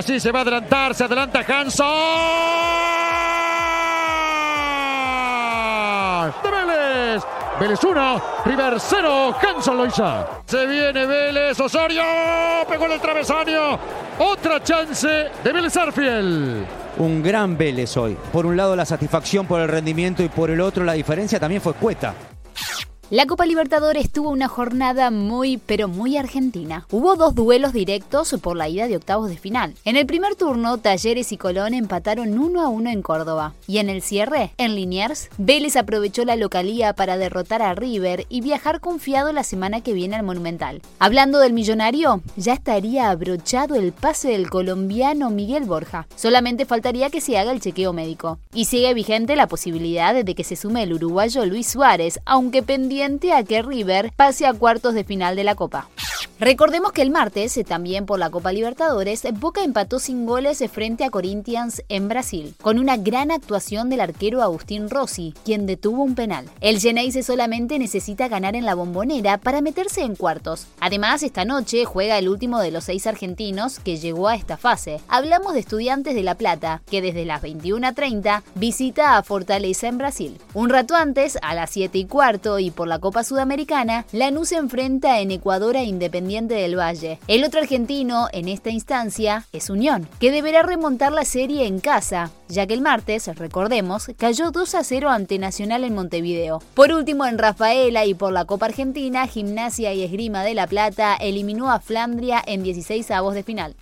Así se va a adelantar, se adelanta Hanson. De Vélez. Vélez 1, River 0, Hanson lo hizo. Se viene Vélez, Osorio, pegó en el travesaño. Otra chance de Vélez Arfiel. Un gran Vélez hoy. Por un lado la satisfacción por el rendimiento y por el otro la diferencia también fue cueta. La Copa Libertadores tuvo una jornada muy, pero muy argentina. Hubo dos duelos directos por la ida de octavos de final. En el primer turno, Talleres y Colón empataron 1 a 1 en Córdoba. Y en el cierre, en Liniers, Vélez aprovechó la localía para derrotar a River y viajar confiado la semana que viene al Monumental. Hablando del millonario, ya estaría abrochado el pase del colombiano Miguel Borja. Solamente faltaría que se haga el chequeo médico. Y sigue vigente la posibilidad de que se sume el uruguayo Luis Suárez, aunque pendiente a que River pase a cuartos de final de la Copa. Recordemos que el martes, eh, también por la Copa Libertadores, Boca empató sin goles frente a Corinthians en Brasil, con una gran actuación del arquero Agustín Rossi, quien detuvo un penal. El Geneise solamente necesita ganar en la bombonera para meterse en cuartos. Además, esta noche juega el último de los seis argentinos que llegó a esta fase. Hablamos de Estudiantes de La Plata, que desde las 21.30 visita a Fortaleza en Brasil. Un rato antes, a las 7 y cuarto y por la Copa Sudamericana, Lanús se enfrenta en Ecuador a Independiente del Valle. El otro argentino en esta instancia es Unión, que deberá remontar la serie en casa, ya que el martes, recordemos, cayó 2 a 0 ante Nacional en Montevideo. Por último, en Rafaela y por la Copa Argentina, Gimnasia y Esgrima de La Plata eliminó a Flandria en 16 avos de final.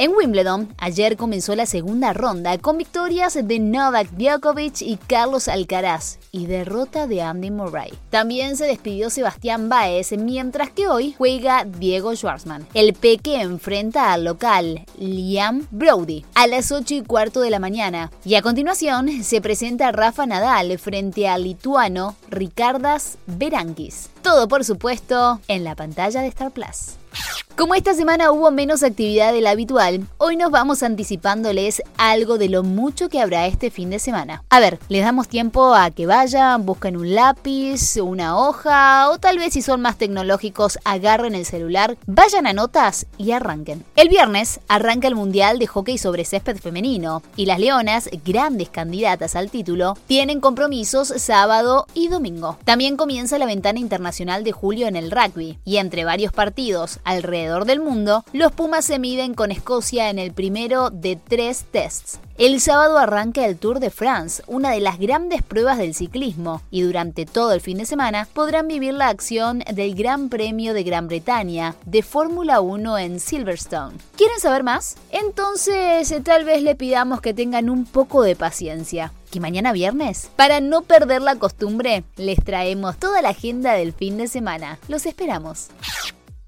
En Wimbledon, ayer comenzó la segunda ronda con victorias de Novak Djokovic y Carlos Alcaraz y derrota de Andy Murray. También se despidió Sebastián Baez, mientras que hoy juega Diego Schwartzman. El Peque enfrenta al local Liam Brody a las 8 y cuarto de la mañana. Y a continuación se presenta Rafa Nadal frente al lituano Ricardas Berankis. Todo, por supuesto, en la pantalla de Star Plus. Como esta semana hubo menos actividad de la habitual, hoy nos vamos anticipándoles algo de lo mucho que habrá este fin de semana. A ver, les damos tiempo a que vayan, busquen un lápiz, una hoja o tal vez si son más tecnológicos agarren el celular, vayan a notas y arranquen. El viernes arranca el Mundial de Hockey sobre césped femenino y las Leonas, grandes candidatas al título, tienen compromisos sábado y domingo. También comienza la ventana internacional de julio en el rugby y entre varios partidos alrededor del mundo, los Pumas se miden con Escocia en el primero de tres tests. El sábado arranca el Tour de France, una de las grandes pruebas del ciclismo, y durante todo el fin de semana podrán vivir la acción del Gran Premio de Gran Bretaña de Fórmula 1 en Silverstone. ¿Quieren saber más? Entonces eh, tal vez le pidamos que tengan un poco de paciencia que mañana viernes, para no perder la costumbre, les traemos toda la agenda del fin de semana. Los esperamos.